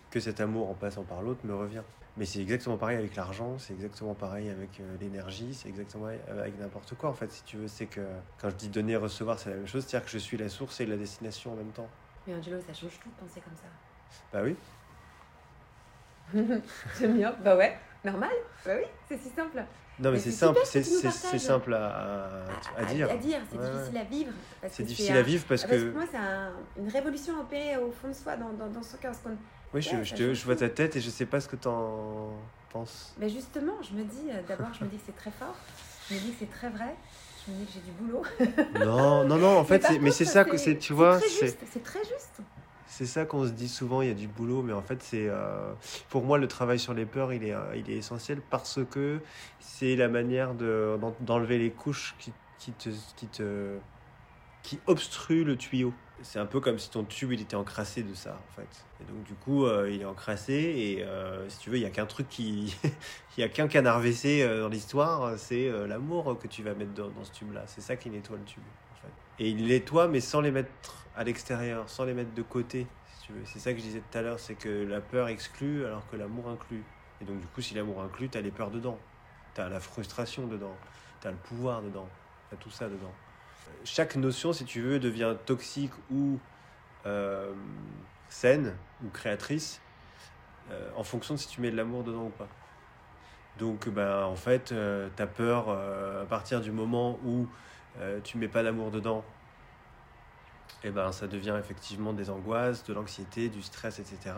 que cet amour en passant par l'autre me revient. Mais c'est exactement pareil avec l'argent, c'est exactement pareil avec euh, l'énergie, c'est exactement avec n'importe quoi en fait. Si tu veux, c'est que quand je dis donner, recevoir, c'est la même chose, c'est-à-dire que je suis la source et la destination en même temps. Mais Angelo, ça change tout de penser comme ça. Bah oui. J'aime bien. Bah ouais, normal. Bah oui, c'est si simple. Non, mais, c'est simple, c'est simple à, à, dire. À dire, c'est difficile à vivre. C'est difficile à vivre parce que. Parce que moi, c'est une révolution opérée au fond de soi, dans, dans, dans son cœur. Oui, je, je, je, vois ta tête et je sais pas ce que tu en penses. Mais justement, je me dis, euh, d'abord, je me dis que c'est très fort. Je me dis que c'est très vrai. Je me dis que j'ai du boulot. non, non, non, en fait, mais c'est ça que c'est, tu vois. C'est très juste. C'est ça qu'on se dit souvent, il y a du boulot, mais en fait, c'est euh, pour moi le travail sur les peurs, il est, euh, essentiel parce que c'est la manière de, d'enlever les couches qui, te, qui, obstruent le tuyau. C'est un peu comme si ton tube il était encrassé de ça, en fait. Et donc, du coup, euh, il est encrassé, et si tu veux, il n'y a qu'un truc qui. il n'y a qu'un canard WC dans l'histoire, c'est l'amour que tu vas mettre dans, dans ce tube-là. C'est ça qui nettoie le tube. Et il nettoie, mais sans les mettre à l'extérieur, sans les mettre de côté, si tu veux. C'est ça que je disais tout à l'heure, c'est que la peur exclut alors que l'amour inclut. Et donc du coup, si l'amour inclut, tu as les peurs dedans, tu as la frustration dedans, tu as le pouvoir dedans, tu as tout ça dedans. Chaque notion, si tu veux, devient toxique ou euh, saine ou créatrice en fonction de si tu mets de l'amour dedans ou pas. Donc, ben, en fait, tu as peur à partir du moment où tu mets pas d'amour dedans, et eh ben, ça devient effectivement des angoisses, de l'anxiété, du stress, etc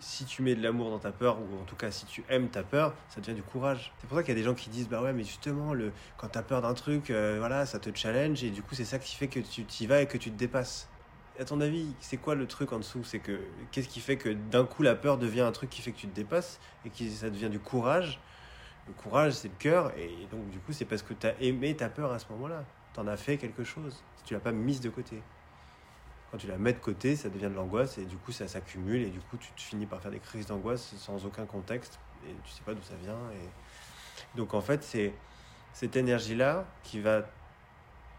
si tu mets de l'amour dans ta peur, ou en tout cas si tu aimes ta peur, ça devient du courage. C'est pour ça qu'il y a des gens qui disent Bah ouais, mais justement, le, quand tu as peur d'un truc, euh, voilà, ça te challenge, et du coup, c'est ça qui fait que tu t'y vas et que tu te dépasses. À ton avis, c'est quoi le truc en dessous? C'est que qu'est-ce qui fait que d'un coup la peur devient un truc qui fait que tu te dépasses et que ça devient du courage? Le courage, c'est le cœur, et donc du coup, c'est parce que tu as aimé ta peur à ce moment-là. Tu en as fait quelque chose. Si tu l'as pas mise de côté. Quand tu la mets de côté, ça devient de l'angoisse et du coup ça s'accumule et du coup tu te finis par faire des crises d'angoisse sans aucun contexte et tu sais pas d'où ça vient. Et... Donc en fait c'est cette énergie-là qui va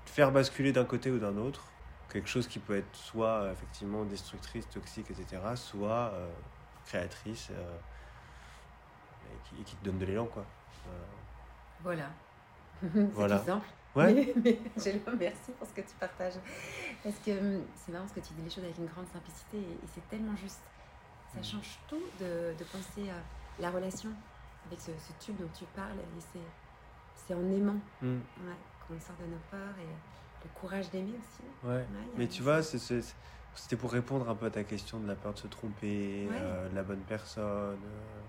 faire basculer d'un côté ou d'un autre quelque chose qui peut être soit effectivement destructrice, toxique, etc., soit euh, créatrice euh, et, qui, te donne de l'élan quoi. Voilà. voilà. Exemple. Ouais. Mais, merci pour ce que tu partages. Parce que hum, c'est marrant parce que tu dis les choses avec une grande simplicité et, c'est tellement juste. Ça mm. change tout de, de penser à la relation avec ce, tube dont tu parles. Et c'est en aimant mm. ouais, qu'on sort de nos peurs et le courage d'aimer aussi. Ouais. Mais tu vois, c'était pour répondre un peu à ta question de la peur de se tromper, euh, de la bonne personne. Euh,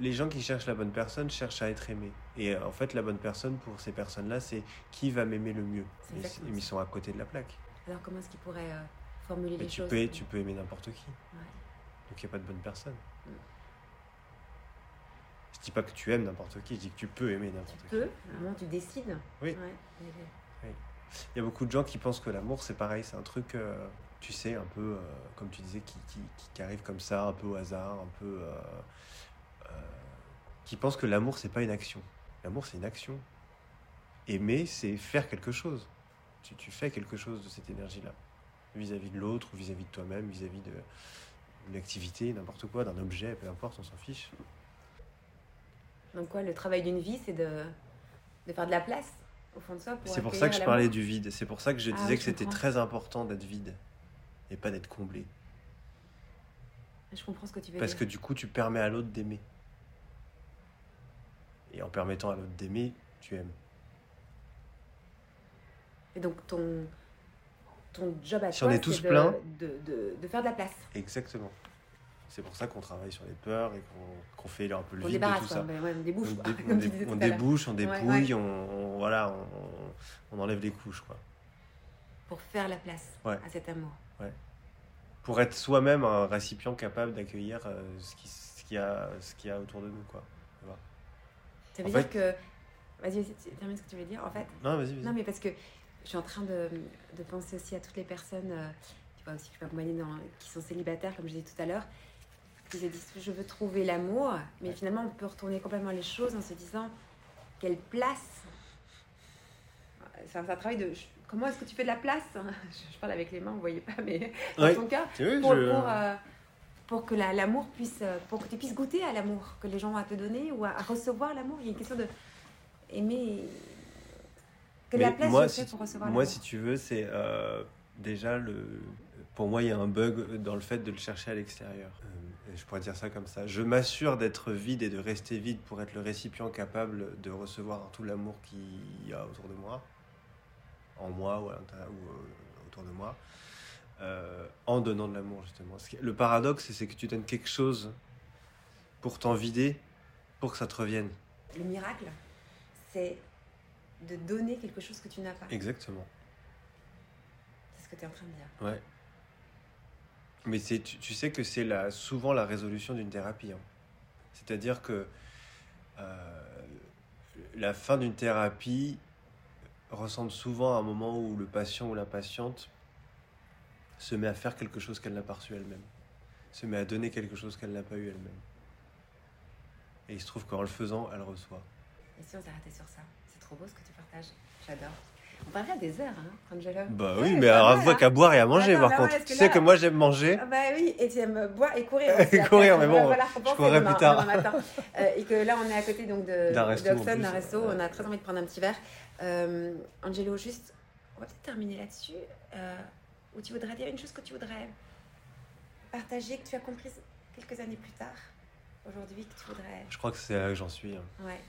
les gens qui cherchent la bonne personne cherchent à être aimés. Et euh, en fait, la bonne personne pour ces personnes-là, c'est qui va m'aimer le mieux. Ils sont à côté de la plaque. Alors comment est-ce qu'ils pourraient euh, formuler les tu choses peux, Tu peux aimer n'importe qui. Donc il n'y a pas de bonne personne. Je mm. Je dis pas que tu aimes n'importe qui, je dis que tu peux aimer n'importe qui. Tu peux, à tu décides. Oui. Il y a beaucoup de gens qui pensent que l'amour c'est pareil, c'est un truc, euh, tu sais, un peu, comme tu disais, qui, qui, qui, arrive comme ça, un peu au hasard, un peu qui pensent que l'amour, c'est pas une action. L'amour, c'est une action. Aimer, c'est faire quelque chose. Tu, tu, fais quelque chose de cette énergie-là, vis-à-vis de l'autre, vis-à-vis de toi-même, vis-à-vis d'une activité, n'importe quoi, d'un objet, peu importe, on s'en fiche. Donc quoi, le travail d'une vie, c'est de, de faire de la place au fond de soi C'est pour ça que je parlais du vide. C'est pour ça que je ah disais que c'était très important d'être vide et pas d'être comblé. Je comprends ce que tu veux Parce que du coup, tu permets à l'autre d'aimer. Et en permettant à l'autre d'aimer, tu aimes. Et donc ton, ton job à si toi, c'est de, de, de, faire de la place. Exactement. C'est pour ça qu'on travaille sur les peurs et qu'on fait un peu le vide de tout ça. On débouche. On, débouche, on dépouille, on, voilà, on, enlève les couches. Quoi. Pour faire la place à cet amour. Ouais. Pour être soi-même un récipient capable d'accueillir euh, ce qu'il ce qui a, ce qu'il y a autour de nous. Quoi. Ça veut dire que. Vas-y, termine ce que tu veux dire. En fait. Non, vas-y, vas Non, mais parce que je suis en train de, de penser aussi à toutes les personnes euh, qui, vois, aussi, dans, qui sont célibataires, comme je disais tout à l'heure, qui se disent je veux trouver l'amour, mais finalement on peut retourner complètement les choses en se disant quelle place. C'est un, travail de. Comment est-ce que tu fais de la place? Je, parle avec les mains, vous ne voyez pas, mais dans ton cas. pour, pour, euh, pour que l'amour puisse, euh, pour que tu puisses goûter à l'amour que les gens ont à te donner ou à, recevoir l'amour. Il y a une question de aimer. Que la place moi, pour recevoir Moi, si tu veux, c'est euh, déjà le. Pour moi, il y a un bug dans le fait de le chercher à l'extérieur. Euh, je pourrais dire ça comme ça. Je m'assure d'être vide et de rester vide pour être le récipient capable de recevoir tout l'amour qu'il y a autour de moi, en moi ou, ou autour de moi. Euh, en donnant de l'amour, justement. Le paradoxe, c'est que tu donnes quelque chose pour t'en vider, pour que ça te revienne. Le miracle, c'est de donner quelque chose que tu n'as pas. Exactement. C'est ce que tu es en train de dire. Ouais. Mais tu, tu, sais que c'est la, souvent la résolution d'une thérapie. Hein. C'est-à-dire que euh, la fin d'une thérapie ressemble souvent à un moment où le patient ou la patiente se met à faire quelque chose qu'elle n'a pas reçu elle-même, se met à donner quelque chose qu'elle n'a pas eu elle-même. Et il se trouve qu'en le faisant, elle reçoit. Et si on s'arrêtait sur ça C'est trop beau ce que tu partages. J'adore. On parlerait des heures, hein, Angela. Bah oui, mais alors, voit qu'à boire et à manger, par contre. Tu sais que moi, j'aime manger. Ah bah oui, et tu aimes boire et courir. et courir, mais bon, je courrai plus tard. Euh, et que là, on est à côté donc de d'un resto. d'un resto. On a très envie de prendre un petit verre. Euh, Angelo, juste, on va peut-être terminer là-dessus. Euh, Ou tu voudrais dire une chose que tu voudrais partager, que tu as compris quelques années plus tard, aujourd'hui, que tu voudrais. Je crois que c'est là que j'en suis. Hein. Ouais.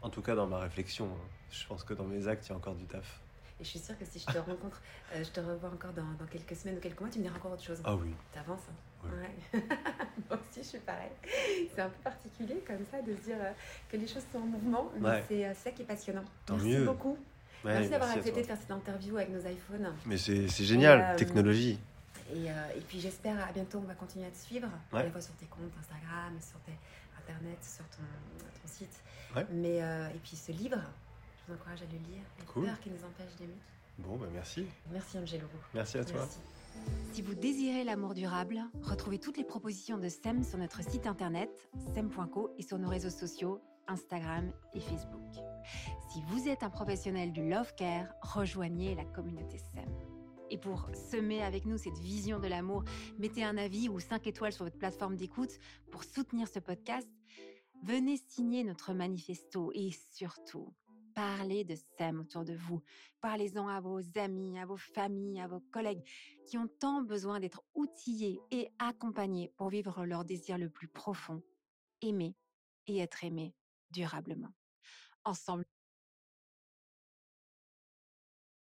En tout cas, dans ma réflexion. Hein. Je pense que dans mes actes, il y a encore du taf. Et je suis sûre que si je te rencontre, euh, je te revois encore dans, dans, quelques semaines ou quelques mois, tu me diras encore autre chose. Ah oui. T'avances. Hein ouais. Moi aussi, je suis pareil. C'est un peu particulier comme ça de se dire euh, que les choses sont en mouvement, mais c'est euh, ça qui est passionnant. Tant merci mieux. beaucoup. Merci d'avoir accepté de faire cette interview avec nos iPhones. Mais c'est génial, technologie. Et, et puis j'espère à bientôt, on va continuer à te suivre, à la fois sur tes comptes Instagram, sur tes Internet, sur ton, ton site. Mais, et puis ce livre, vous encourage à le lire. Les cool. peurs qui nous empêchent d'aimer. Bon, bah merci. Merci Angelo. Merci à toi. Si vous désirez l'amour durable, retrouvez toutes les propositions de SEM sur notre site internet sem.co et sur nos réseaux sociaux Instagram et Facebook. Si vous êtes un professionnel du love care, rejoignez la communauté SEM. Et pour semer avec nous cette vision de l'amour, mettez un avis ou 5 étoiles sur votre plateforme d'écoute pour soutenir ce podcast. Venez signer notre manifesto et surtout, Parlez de SEM autour de vous. Parlez-en à vos amis, à vos familles, à vos collègues qui ont tant besoin d'être outillés et accompagnés pour vivre leur désir le plus profond, aimer et être aimé durablement. Ensemble,